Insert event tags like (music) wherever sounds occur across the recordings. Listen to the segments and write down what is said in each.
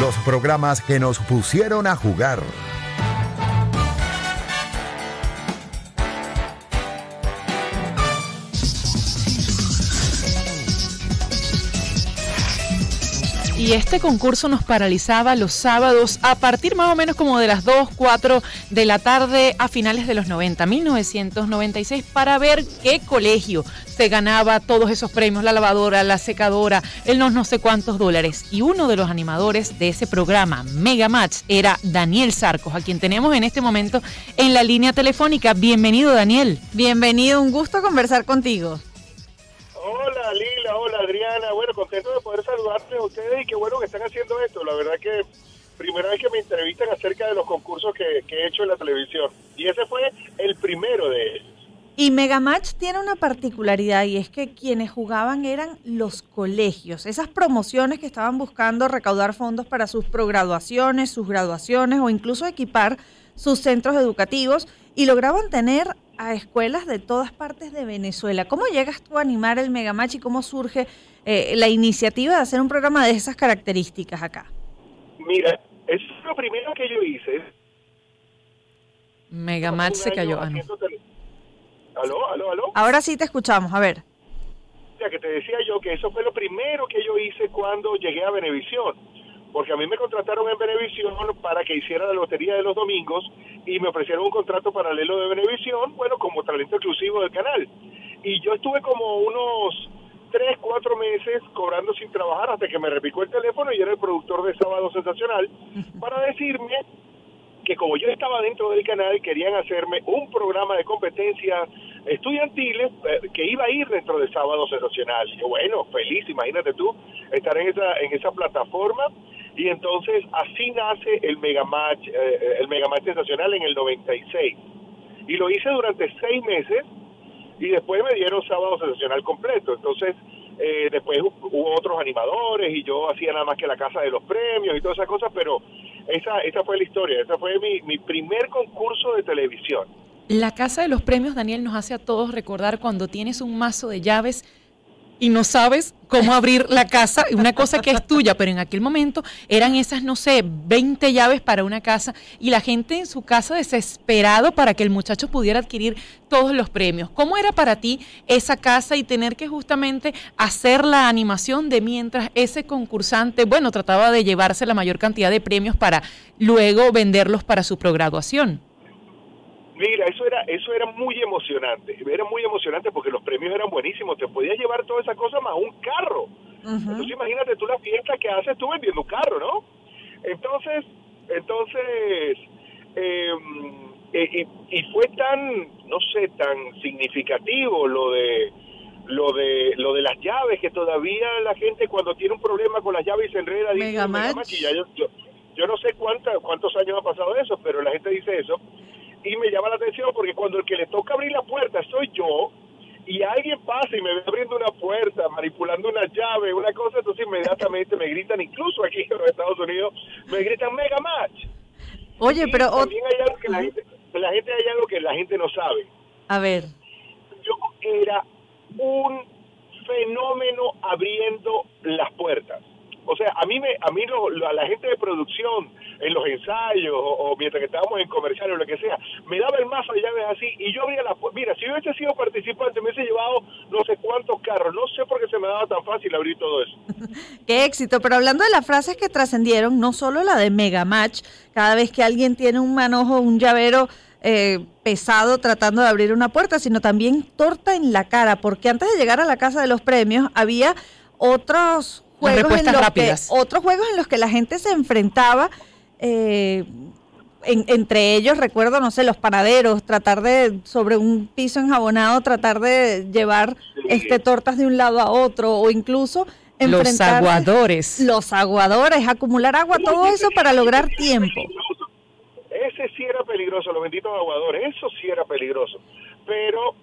los programas que nos pusieron a jugar. Y este concurso nos paralizaba los sábados a partir más o menos como de las 2, 4 de la tarde a finales de los 90, 1996, para ver qué colegio se ganaba todos esos premios, la lavadora, la secadora, el no, no sé cuántos dólares. Y uno de los animadores de ese programa, Mega Match, era Daniel Sarcos, a quien tenemos en este momento en la línea telefónica. Bienvenido, Daniel. Bienvenido, un gusto conversar contigo. Bueno, contento de poder saludarles a ustedes y qué bueno que están haciendo esto. La verdad que primera vez que me entrevistan acerca de los concursos que, he hecho en la televisión y ese fue el primero de ellos. Y Megamatch tiene una particularidad y es que quienes jugaban eran los colegios, esas promociones que estaban buscando recaudar fondos para sus prograduaciones, sus graduaciones o incluso equipar sus centros educativos y lograban tener a escuelas de todas partes de Venezuela. ¿Cómo llegas tú a animar el Megamatch y cómo surge eh, la iniciativa de hacer un programa de esas características acá? Mira, es lo primero que yo hice. Megamatch se cayó. Ah, ¿Aló, aló, aló? Ahora sí te escuchamos, a ver. Ya que te decía yo que eso fue lo primero que yo hice cuando llegué a Venevisión porque a mí me contrataron en Venevisión para que hiciera la lotería de los domingos y me ofrecieron un contrato paralelo de Venevisión, bueno, como talento exclusivo del canal. Y yo estuve como unos tres, cuatro meses cobrando sin trabajar hasta que me repicó el teléfono y era el productor de Sábado Sensacional para decirme que como yo estaba dentro del canal querían hacerme un programa de competencia estudiantiles eh, que iba a ir dentro de Sábado Sensacional. Y yo, bueno, feliz, imagínate tú, estar en esa, en esa plataforma y entonces así nace el Megamatch, eh, eh, el Megamatch Sensacional en el 96. Y lo hice durante seis meses y después me dieron sábado sensacional completo. Entonces, eh, después hubo otros animadores y yo hacía nada más que la casa de los premios y todas esas cosas, pero esa, esa fue la historia, esa fue mi, mi primer concurso de televisión. La casa de los premios, Daniel, nos hace a todos recordar cuando tienes un mazo de llaves y no sabes cómo abrir la casa, una cosa que es tuya, pero en aquel momento eran esas, no sé, 20 llaves para una casa y la gente en su casa desesperado para que el muchacho pudiera adquirir todos los premios. ¿Cómo era para ti esa casa y tener que justamente hacer la animación de mientras ese concursante, bueno, trataba de llevarse la mayor cantidad de premios para luego venderlos para su prograduación? Mira, eso era, eso era muy emocionante. Era muy emocionante porque los premios eran buenísimos. Te podías llevar toda esa cosa más un carro. Entonces imagínate tú la fiesta que haces tú vendiendo un carro, ¿no? Entonces, entonces, em, e, y, fue tan, no sé, tan significativo lo de lo de lo de las llaves que todavía la gente cuando tiene un problema con las llaves se enreda dice yo, yo, yo, no sé cuánta, cuántos años ha pasado eso pero la gente dice eso y me llama la atención porque cuando el que le toca abrir la puerta soy yo y alguien pasa y me ve abriendo una puerta, manipulando una llave, una cosa, entonces inmediatamente me gritan, incluso aquí en los Estados Unidos, me gritan Mega Match. Oye, pero... También hay algo que la gente, la gente hay algo que la gente no sabe. A ver. Yo era un fenómeno abriendo las puertas. O sea, a mí me, a mí lo, la gente de producción en los ensayos o, mientras que estábamos en comercial o lo que sea, me daba el mazo de llaves así y yo abría la Mira, si yo hubiese sido participante, me hubiese llevado no sé cuántos carros. No sé por qué se me daba tan fácil abrir todo eso. (laughs) qué éxito. Pero hablando de las frases que trascendieron, no solo la de Mega Match, cada vez que alguien tiene un manojo, un llavero. Eh, pesado tratando de abrir una puerta, sino también torta en la cara, porque antes de llegar a la casa de los premios había otros juegos en los que otros juegos en los que la gente se enfrentaba eh, entre ellos recuerdo, no sé, los panaderos, tratar de, sobre un piso enjabonado, tratar de llevar este tortas de un lado a otro o incluso los aguadores. Los aguadores, acumular agua, todo eso para lograr tiempo. Ese sí era peligroso, los benditos aguadores, eso sí era peligroso. Pero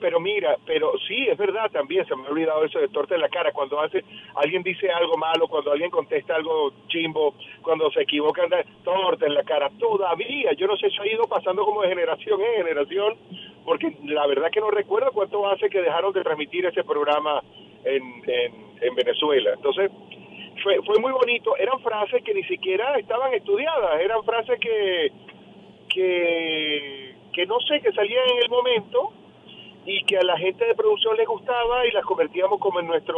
pero mira, pero sí, es verdad también, se me ha olvidado eso de torta en la cara, cuando hace, alguien dice algo malo, cuando alguien contesta algo chimbo, cuando se equivocan, torta en la cara, todavía, yo no sé, eso ha ido pasando como de generación en generación, porque la verdad que no recuerdo cuánto hace que dejaron de transmitir ese programa en, en, en Venezuela. Entonces, fue, fue muy bonito. Eran frases que ni siquiera estaban estudiadas, eran frases que, que, que no sé, que salían en el momento y que a la gente de producción les gustaba y las convertíamos como en nuestro,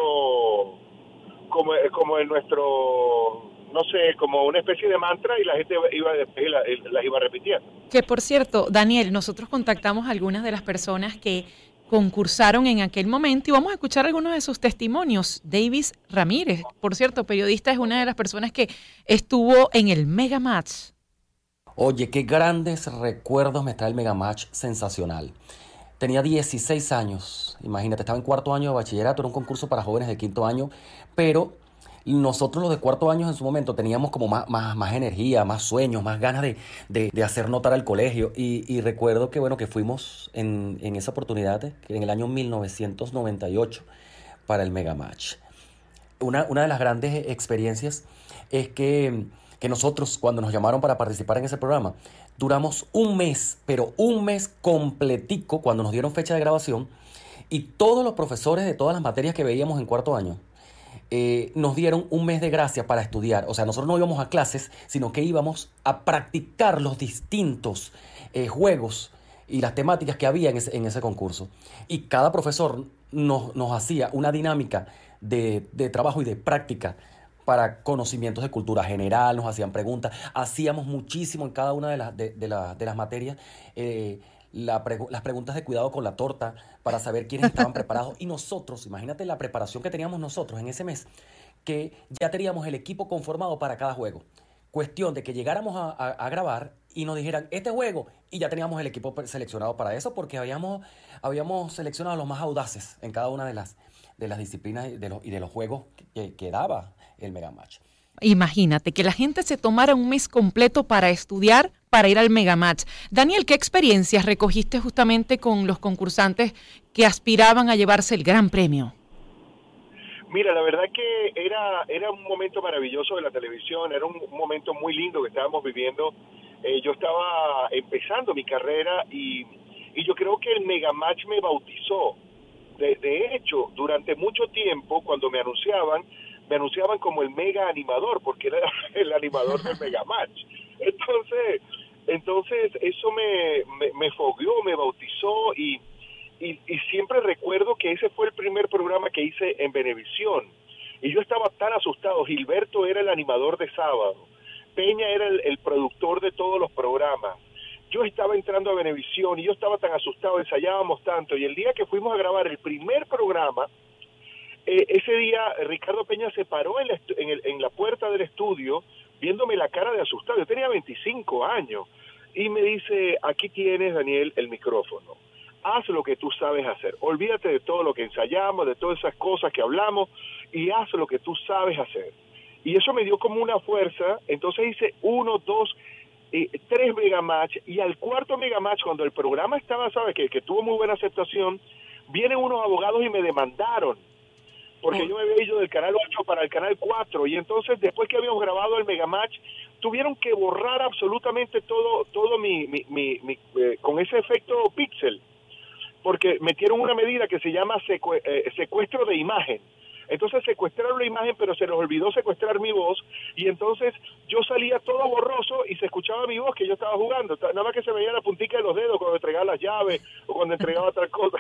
como, como en nuestro, no sé, como una especie de mantra y la gente iba las iba repitiendo. Que por cierto, Daniel, nosotros contactamos a algunas de las personas que concursaron en aquel momento y vamos a escuchar algunos de sus testimonios. Davis Ramírez, por cierto, periodista, es una de las personas que estuvo en el Mega Match. Oye, qué grandes recuerdos me trae el Mega Match sensacional. Tenía 16 años, imagínate, estaba en cuarto año de bachillerato, era un concurso para jóvenes de quinto año, pero nosotros los de cuarto año en su momento teníamos como más, más, energía, más sueños, más ganas de, hacer notar al colegio. Y, recuerdo que, bueno, que fuimos en, esa oportunidad, en el año 1998, para el Mega Match. Una, una de las grandes experiencias es que, que nosotros, cuando nos llamaron para participar en ese programa, duramos un mes, pero un mes completico, cuando nos dieron fecha de grabación, y todos los profesores de todas las materias que veíamos en cuarto año, eh, nos dieron un mes de gracia para estudiar. O sea, nosotros no íbamos a clases, sino que íbamos a practicar los distintos eh, juegos y las temáticas que había en ese, concurso. Y cada profesor nos, hacía una dinámica de, trabajo y de práctica para conocimientos de cultura general, nos hacían preguntas, hacíamos muchísimo en cada una de, las de, las materias. Eh, las preguntas de cuidado con la torta para saber quiénes estaban (laughs) preparados. Y nosotros, imagínate la preparación que teníamos nosotros en ese mes, que ya teníamos el equipo conformado para cada juego. Cuestión de que llegáramos a, grabar y nos dijeran, este juego, y ya teníamos el equipo seleccionado para eso, porque habíamos, habíamos seleccionado a los más audaces en cada una de las, de las disciplinas y de los, y de los juegos que, que daba el Mega Match. Imagínate que la gente se tomara un mes completo para estudiar, para ir al Megamatch. Daniel, ¿qué experiencias recogiste justamente con los concursantes que aspiraban a llevarse el gran premio? Mira, la verdad que era, era un momento maravilloso de la televisión, era un momento muy lindo que estábamos viviendo. Eh, yo estaba empezando mi carrera y, y yo creo que el Megamatch me bautizó. De, de hecho, durante mucho tiempo, cuando me anunciaban, me anunciaban como el mega animador, porque era (laughs) el animador del Mega Match. Entonces, entonces eso me, me, me fogueó, me bautizó y, y, siempre recuerdo que ese fue el primer programa que hice en Venevisión. Y yo estaba tan asustado. Gilberto era el animador de sábado. Peña era el, el productor de todos los programas. Yo estaba entrando a Venevisión y yo estaba tan asustado, ensayábamos tanto. Y el día que fuimos a grabar el primer programa, eh, ese día Ricardo Peña se paró en la, en, la puerta del estudio viéndome la cara de asustado. Yo tenía 25 años y me dice, aquí tienes, Daniel, el micrófono. Haz lo que tú sabes hacer. Olvídate de todo lo que ensayamos, de todas esas cosas que hablamos y haz lo que tú sabes hacer. Y eso me dio como una fuerza. Entonces hice uno, dos, eh, tres megamatch y al cuarto megamatch, cuando el programa estaba, ¿sabes? Que, que tuvo muy buena aceptación, vienen unos abogados y me demandaron porque yo me había ido del canal 8 para el canal 4 y entonces después que habíamos grabado el Megamatch tuvieron que borrar absolutamente todo todo mi, mi, mi, eh, con ese efecto pixel porque metieron una medida que se llama eh, secuestro de imagen entonces secuestraron la imagen, pero se les olvidó secuestrar mi voz y entonces yo salía todo borroso y se escuchaba mi voz que yo estaba jugando. Nada más que se veía la puntica de los dedos cuando entregaba las llaves o cuando entregaba otra cosa.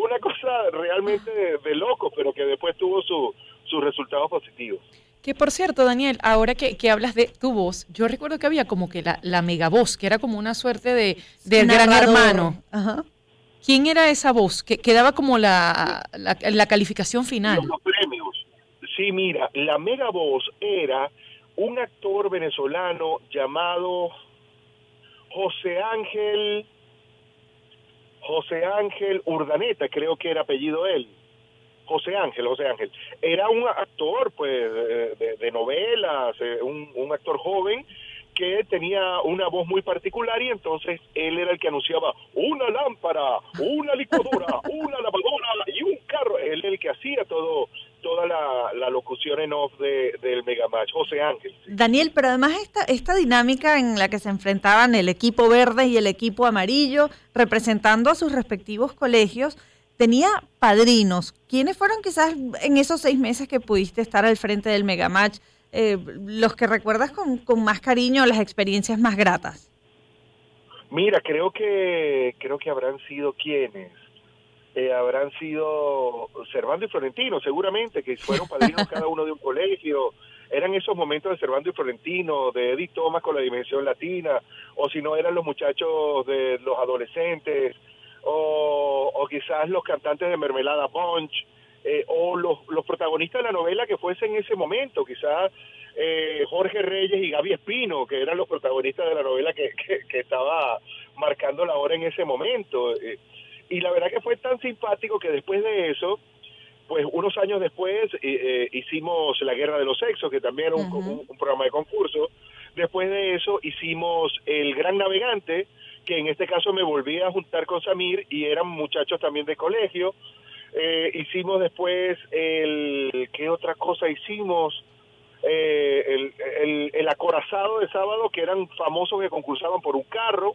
Fue una cosa realmente de, loco, pero que después tuvo su, sus resultados positivos. Que por cierto, Daniel, ahora que, que, hablas de tu voz, yo recuerdo que había como que la, la mega voz, que era como una suerte de, de gran hermano. Ajá. ¿Quién era esa voz que, que daba como la, la, calificación final? Los premios. Sí, mira, la mega voz era un actor venezolano llamado José Ángel José Ángel Urdaneta, creo que era apellido él. José Ángel, José Ángel. Era un actor, pues, de, de novelas, eh, un, un actor joven que tenía una voz muy particular y entonces él era el que anunciaba una lámpara, una licuadora, (laughs) una lavadora y un carro. Él era el que hacía todo toda la, locución en off de, del Megamatch, José Ángel. Daniel, pero además esta, esta dinámica en la que se enfrentaban el equipo verde y el equipo amarillo, representando a sus respectivos colegios, tenía padrinos. ¿Quiénes fueron quizás en esos seis meses que pudiste estar al frente del Megamatch eh, los que recuerdas con, con más cariño, las experiencias más gratas? Mira, creo que creo que habrán sido quienes eh, habrán sido Servando y Florentino, seguramente, que fueron padrinos cada uno de un colegio. Eran esos momentos de Servando y Florentino, de Edith Thomas con la dimensión latina, o si no eran los muchachos de los adolescentes, o, o quizás los cantantes de Mermelada Punch, eh, o los, los protagonistas de la novela que fuesen en ese momento, quizás eh, Jorge Reyes y Gaby Espino, que eran los protagonistas de la novela que, que, estaba marcando la hora en ese momento. Eh, y la verdad que fue tan simpático que después de eso, pues unos años después eh, hicimos La Guerra de los Sexos, que también era un, programa de concurso. Después de eso hicimos El Gran Navegante, que en este caso me volví a juntar con Samir y eran muchachos también de colegio. Eh, hicimos después el... ¿Qué otra cosa hicimos? Eh, el, el, el, acorazado de sábado, que eran famosos que concursaban por un carro,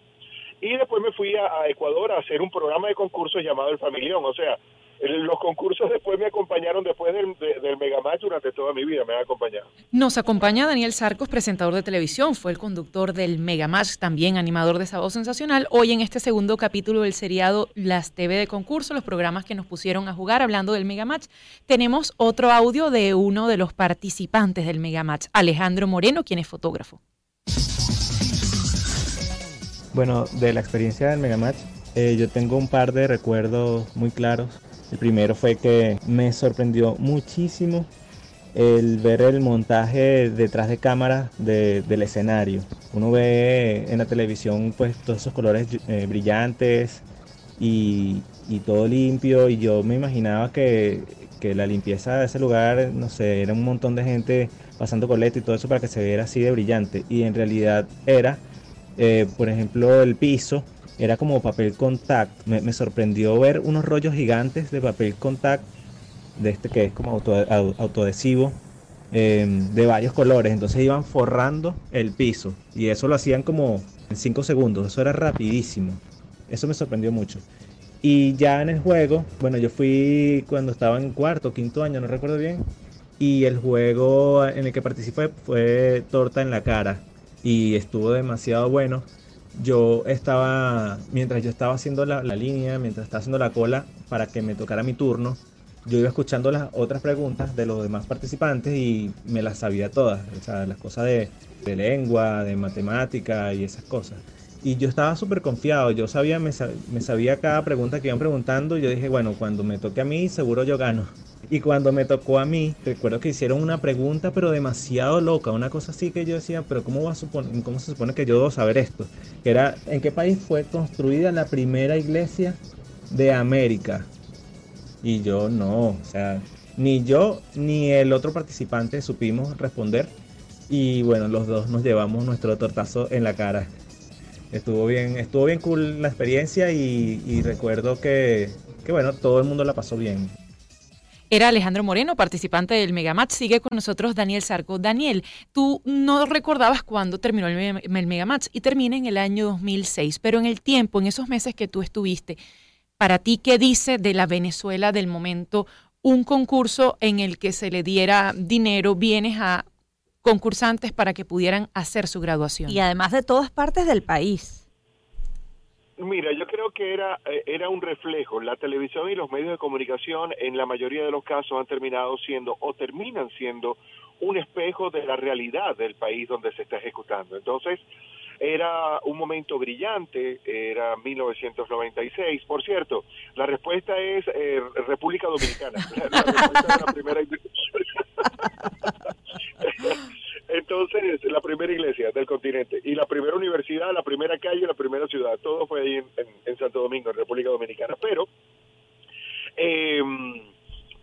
y después me fui a, Ecuador a hacer un programa de concursos llamado El Familión, o sea, los concursos después me acompañaron después del, del Megamatch durante toda mi vida, me han acompañado. Nos acompaña Daniel Sarcos, presentador de televisión, fue el conductor del Megamatch, también animador de Sábado Sensacional. Hoy en este segundo capítulo del seriado Las TV de concurso, los programas que nos pusieron a jugar hablando del Megamatch, tenemos otro audio de uno de los participantes del Megamatch, Alejandro Moreno, quien es fotógrafo. Bueno, de la experiencia del Megamatch, eh, yo tengo un par de recuerdos muy claros. El primero fue que me sorprendió muchísimo el ver el montaje detrás de cámara del escenario. Uno ve en la televisión pues todos esos colores eh, brillantes y, todo limpio y yo me imaginaba que, que, la limpieza de ese lugar, no sé, era un montón de gente pasando coleta y todo eso para que se viera así de brillante y en realidad era eh, por ejemplo, el piso era como papel contact. Me, sorprendió ver unos rollos gigantes de papel contact, de este que es como autoadhesivo, em, de varios colores. Entonces iban forrando el piso y eso lo hacían como en 5 segundos. Eso era rapidísimo. Eso me sorprendió mucho. Y ya en el juego, bueno, yo fui cuando estaba en cuarto, quinto año, no recuerdo bien. Y el juego en el que participé fue Torta en la Cara y estuvo demasiado bueno. Yo estaba, mientras yo estaba haciendo la, línea, mientras estaba haciendo la cola para que me tocara mi turno, yo iba escuchando las otras preguntas de los demás participantes y me las sabía todas, o las cosas de, de lengua, de matemática y esas cosas. Y yo estaba súper confiado, yo sabía, me, me, sabía cada pregunta que iban preguntando, y yo dije, bueno, cuando me toque a mí, seguro yo gano. Y cuando me tocó a mí, recuerdo que hicieron una pregunta, pero demasiado loca, una cosa así que yo decía, pero ¿cómo, a suponer, cómo se supone que yo debo saber esto? Que era, ¿en qué país fue construida la primera iglesia de América? Y yo no, o sea, ni yo ni el otro participante supimos responder. Y bueno, los dos nos llevamos nuestro tortazo en la cara. Estuvo bien, estuvo bien cool la experiencia y, recuerdo que, que bueno, todo el mundo la pasó bien. Era Alejandro Moreno, participante del Megamatch. Sigue con nosotros Daniel Sarco. Daniel, tú no recordabas cuándo terminó el, el Megamatch y termina en el año 2006, pero en el tiempo, en esos meses que tú estuviste, para ti, ¿qué dice de la Venezuela del momento un concurso en el que se le diera dinero, bienes a concursantes para que pudieran hacer su graduación? Y además de todas partes del país. Mira, yo creo que era, eh, era un reflejo. La televisión y los medios de comunicación en la mayoría de los casos han terminado siendo o terminan siendo un espejo de la realidad del país donde se está ejecutando. Entonces, era un momento brillante, era 1996. Por cierto, la respuesta es eh, República Dominicana. (laughs) La, respuesta es la primera... (laughs) Entonces, la primera iglesia del continente y la primera universidad, la primera calle, la primera ciudad, todo fue ahí en, Santo Domingo, en República Dominicana. Pero em,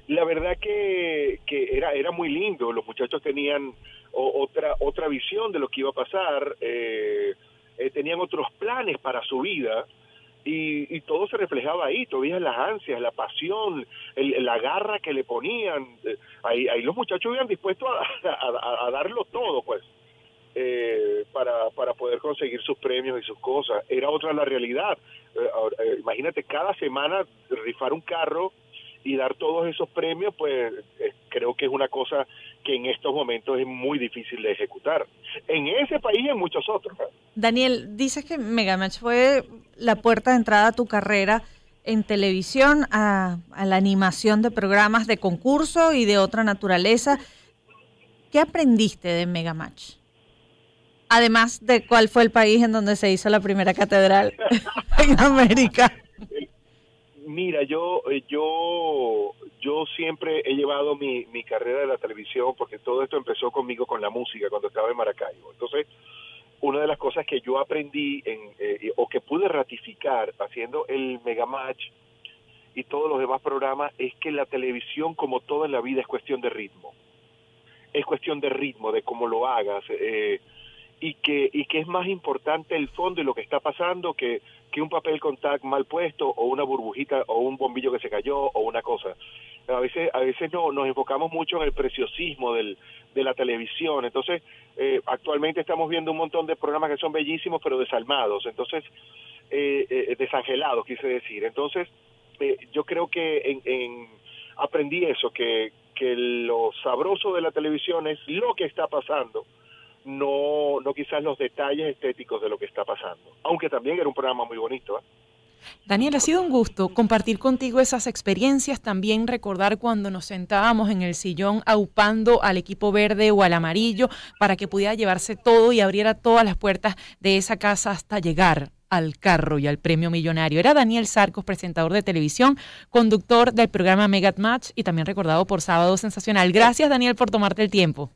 la verdad que, que era, era muy lindo, los muchachos tenían otra, otra visión de lo que iba a pasar, eh, eh, tenían otros planes para su vida y, todo se reflejaba ahí, todavía las ansias, la pasión, la garra que le ponían. Ahí, ahí los muchachos iban dispuestos a, darlo todo, pues, eh, para, para poder conseguir sus premios y sus cosas. Era otra la realidad. Eh, eh, imagínate cada semana rifar un carro y dar todos esos premios, pues creo que es una cosa que en estos momentos es muy difícil de ejecutar. En ese país y en muchos otros. Daniel, dices que Megamatch fue la puerta de entrada a tu carrera en televisión, a, a la animación de programas de concurso y de otra naturaleza. ¿Qué aprendiste de Megamatch? Además de cuál fue el país en donde se hizo la primera catedral (laughs) en América. Mira, yo, eh, yo, yo siempre he llevado mi, mi carrera de la televisión porque todo esto empezó conmigo con la música cuando estaba en Maracaibo. Entonces, una de las cosas que yo aprendí en, eh, o que pude ratificar haciendo el Megamatch y todos los demás programas es que la televisión, como todo en la vida, es cuestión de ritmo. Es cuestión de ritmo, de cómo lo hagas. Eh, que, y que es más importante el fondo y lo que está pasando que, que un papel con tag mal puesto o una burbujita o un bombillo que se cayó o una cosa. A veces, a veces no, nos enfocamos mucho en el preciosismo del, de la televisión. Entonces, eh, actualmente estamos viendo un montón de programas que son bellísimos pero desalmados. Entonces, eh, eh, desangelados, quise decir. Entonces, eh, yo creo que en, en, aprendí eso, que, que lo sabroso de la televisión es lo que está pasando no, no quizás los detalles estéticos de lo que está pasando, aunque también era un programa muy bonito. ¿eh? Daniel, ha sido un gusto compartir contigo esas experiencias, también recordar cuando nos sentábamos en el sillón aupando al equipo verde o al amarillo para que pudiera llevarse todo y abriera todas las puertas de esa casa hasta llegar al carro y al premio millonario. Era Daniel Sarcos, presentador de televisión, conductor del programa Megat Match y también recordado por Sábado Sensacional. Gracias, Daniel, por tomarte el tiempo.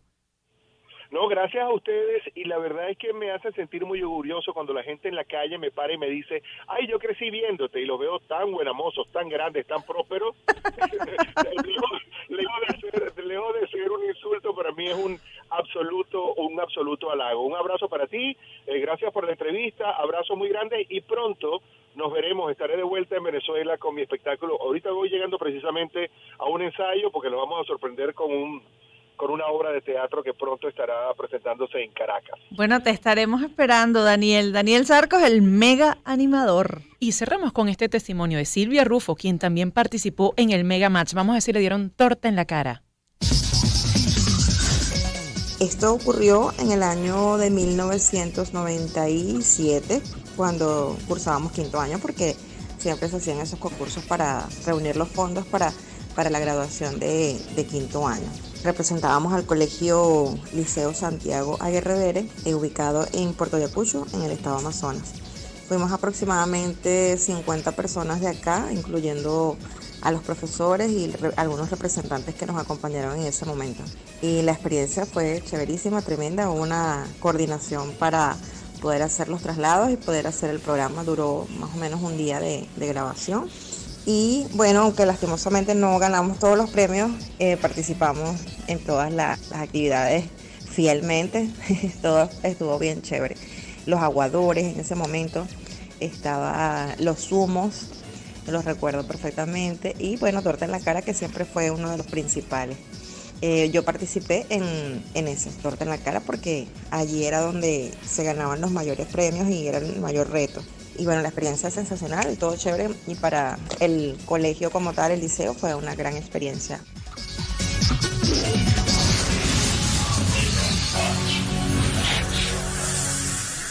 No, gracias a ustedes y la verdad es que me hace sentir muy orgulloso cuando la gente en la calle me para y me dice, ay, yo crecí viéndote y los veo tan buenamosos, tan grandes, tan prósperos. (laughs) lejos, de de ser un insulto, para mí es un absoluto, un absoluto halago. Un abrazo para ti, eh, gracias por la entrevista, abrazo muy grande y pronto nos veremos, estaré de vuelta en Venezuela con mi espectáculo. Ahorita voy llegando precisamente a un ensayo porque lo vamos a sorprender con un con una obra de teatro que pronto estará presentándose en Caracas. Bueno, te estaremos esperando, Daniel. Daniel Sarcos, el mega animador. Y cerramos con este testimonio de Silvia Rufo, quien también participó en el Mega Match. Vamos a decir, le dieron torta en la cara. Esto ocurrió en el año de 1997, cuando cursábamos quinto año, porque siempre se hacían esos concursos para reunir los fondos para, para la graduación de, de quinto año representábamos al colegio Liceo Santiago Aguerrevere, eh, ubicado en Puerto Ayacucho, en el estado Amazonas. Fuimos aproximadamente 50 personas de acá, incluyendo a los profesores y algunos representantes que nos acompañaron en ese momento. Y la experiencia fue chéverísima, tremenda, una coordinación para poder hacer los traslados y poder hacer el programa. Duró más o menos un día de, de grabación. Y bueno, aunque lastimosamente no ganamos todos los premios, eh, participamos en todas la, las actividades fielmente. (laughs) Todo estuvo bien chévere. Los aguadores en ese momento, estaba los zumos, los recuerdo perfectamente. Y bueno, torta en la cara, que siempre fue uno de los principales. Eh, yo participé en, en ese, torta en la cara, porque allí era donde se ganaban los mayores premios y era el mayor reto. Y bueno, la experiencia es sensacional, todo chévere. Y para el colegio como tal, el liceo, fue una gran experiencia.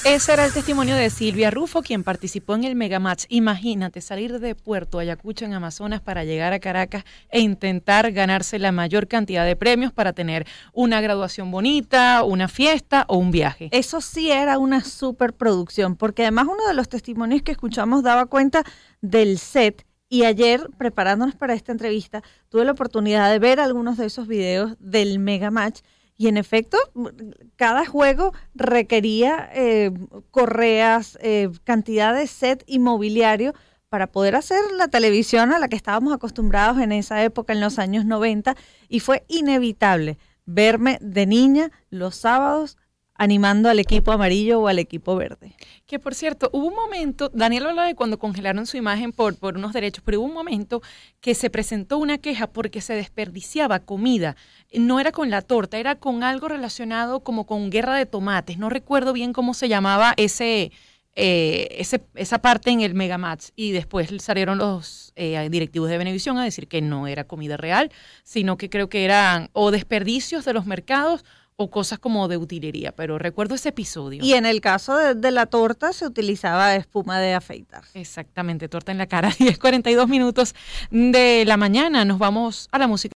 Ese era el testimonio de Silvia Rufo, quien participó en el Megamatch. Imagínate salir de Puerto Ayacucho en Amazonas para llegar a Caracas e intentar ganarse la mayor cantidad de premios para tener una graduación bonita, una fiesta o un viaje. Eso sí era una superproducción, porque además uno de los testimonios que escuchamos daba cuenta del set y ayer, preparándonos para esta entrevista, tuve la oportunidad de ver algunos de esos videos del Mega Match. Y en efecto, cada juego requería eh, correas, eh, cantidad de set inmobiliario para poder hacer la televisión a la que estábamos acostumbrados en esa época, en los años 90, y fue inevitable verme de niña los sábados animando al equipo amarillo o al equipo verde. Que por cierto, hubo un momento, Daniel habla de cuando congelaron su imagen por, por unos derechos, pero hubo un momento que se presentó una queja porque se desperdiciaba comida. No era con la torta, era con algo relacionado como con guerra de tomates. No recuerdo bien cómo se llamaba ese, eh, ese, esa parte en el Megamatch y después salieron los eh, directivos de Benevisión a decir que no era comida real, sino que creo que eran o desperdicios de los mercados o cosas como de utilería, pero recuerdo ese episodio. Y en el caso de, de la torta se utilizaba espuma de afeitar. Exactamente, torta en la cara, (laughs) 10.42 minutos de la mañana, nos vamos a la música.